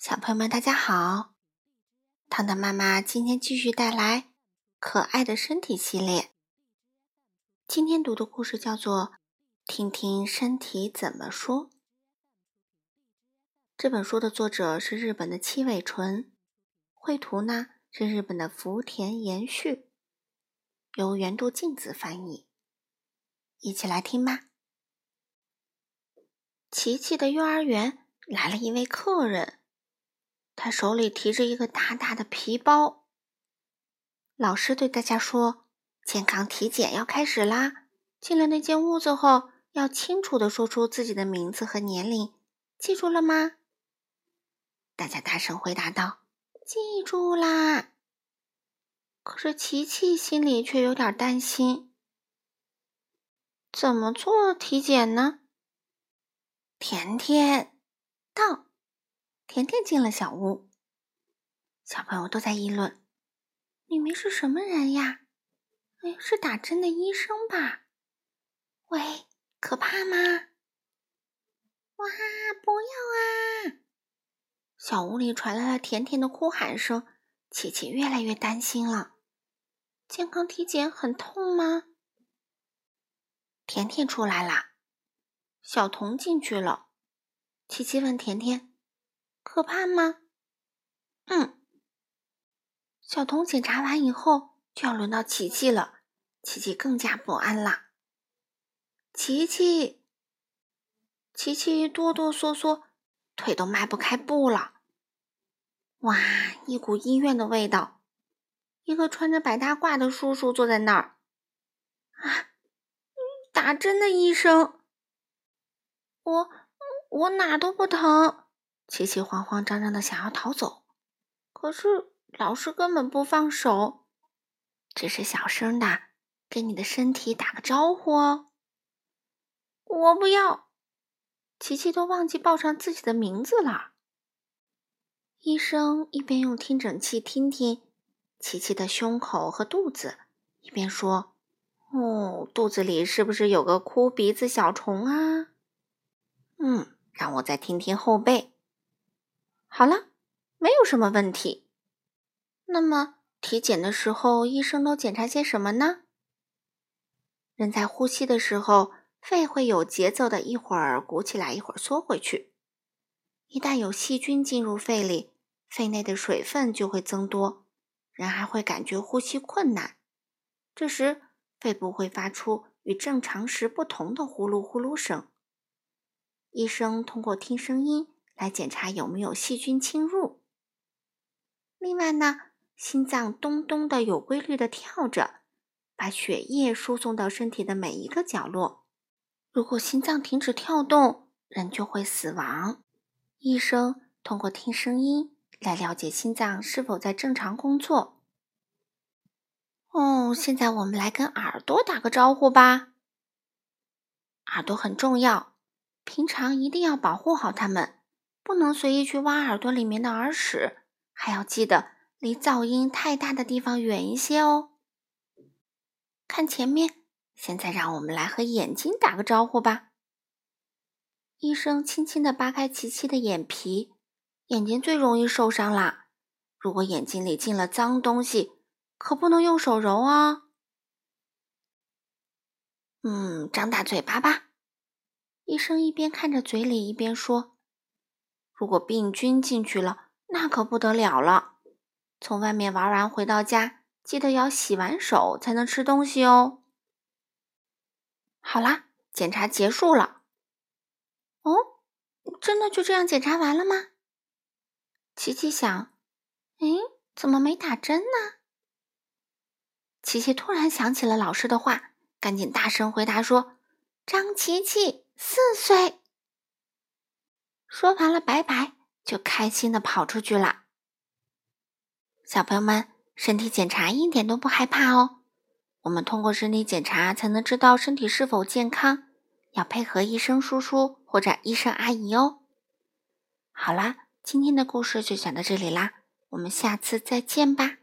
小朋友们，大家好！糖糖妈妈今天继续带来《可爱的身体》系列。今天读的故事叫做《听听身体怎么说》。这本书的作者是日本的七尾纯，绘图呢是日本的福田延续，由原度静子翻译。一起来听吧。琪琪的幼儿园来了一位客人。他手里提着一个大大的皮包。老师对大家说：“健康体检要开始啦！进了那间屋子后，要清楚的说出自己的名字和年龄，记住了吗？”大家大声回答道：“记住啦！”可是琪琪心里却有点担心：怎么做体检呢？甜甜到。甜甜进了小屋，小朋友都在议论：“里面是什么人呀？哎，是打针的医生吧？喂，可怕吗？哇，不要啊！”小屋里传来了甜甜的哭喊声，琪琪越来越担心了。健康体检很痛吗？甜甜出来啦，小童进去了。琪琪问甜甜。可怕吗？嗯。小童检查完以后，就要轮到琪琪了。琪琪更加不安了。琪琪，琪琪哆哆嗦嗦，腿都迈不开步了。哇，一股医院的味道。一个穿着白大褂的叔叔坐在那儿。啊，打针的医生。我，我哪都不疼。琪琪慌慌张张的想要逃走，可是老师根本不放手，只是小声的跟你的身体打个招呼哦。我不要，琪琪都忘记报上自己的名字了。医生一边用听诊器听听琪琪的胸口和肚子，一边说：“哦，肚子里是不是有个哭鼻子小虫啊？”嗯，让我再听听后背。好了，没有什么问题。那么体检的时候，医生都检查些什么呢？人在呼吸的时候，肺会有节奏的，一会儿鼓起来，一会儿缩回去。一旦有细菌进入肺里，肺内的水分就会增多，人还会感觉呼吸困难。这时，肺部会发出与正常时不同的呼噜呼噜声。医生通过听声音。来检查有没有细菌侵入。另外呢，心脏咚咚的有规律的跳着，把血液输送到身体的每一个角落。如果心脏停止跳动，人就会死亡。医生通过听声音来了解心脏是否在正常工作。哦，现在我们来跟耳朵打个招呼吧。耳朵很重要，平常一定要保护好它们。不能随意去挖耳朵里面的耳屎，还要记得离噪音太大的地方远一些哦。看前面，现在让我们来和眼睛打个招呼吧。医生轻轻地扒开琪琪的眼皮，眼睛最容易受伤啦。如果眼睛里进了脏东西，可不能用手揉哦。嗯，张大嘴巴吧。医生一边看着嘴里，一边说。如果病菌进去了，那可不得了了。从外面玩完回到家，记得要洗完手才能吃东西哦。好啦，检查结束了。哦，真的就这样检查完了吗？琪琪想，哎，怎么没打针呢？琪琪突然想起了老师的话，赶紧大声回答说：“张琪琪，四岁。”说完了，拜拜，就开心的跑出去了。小朋友们，身体检查一点都不害怕哦。我们通过身体检查才能知道身体是否健康，要配合医生叔叔或者医生阿姨哦。好啦，今天的故事就讲到这里啦，我们下次再见吧。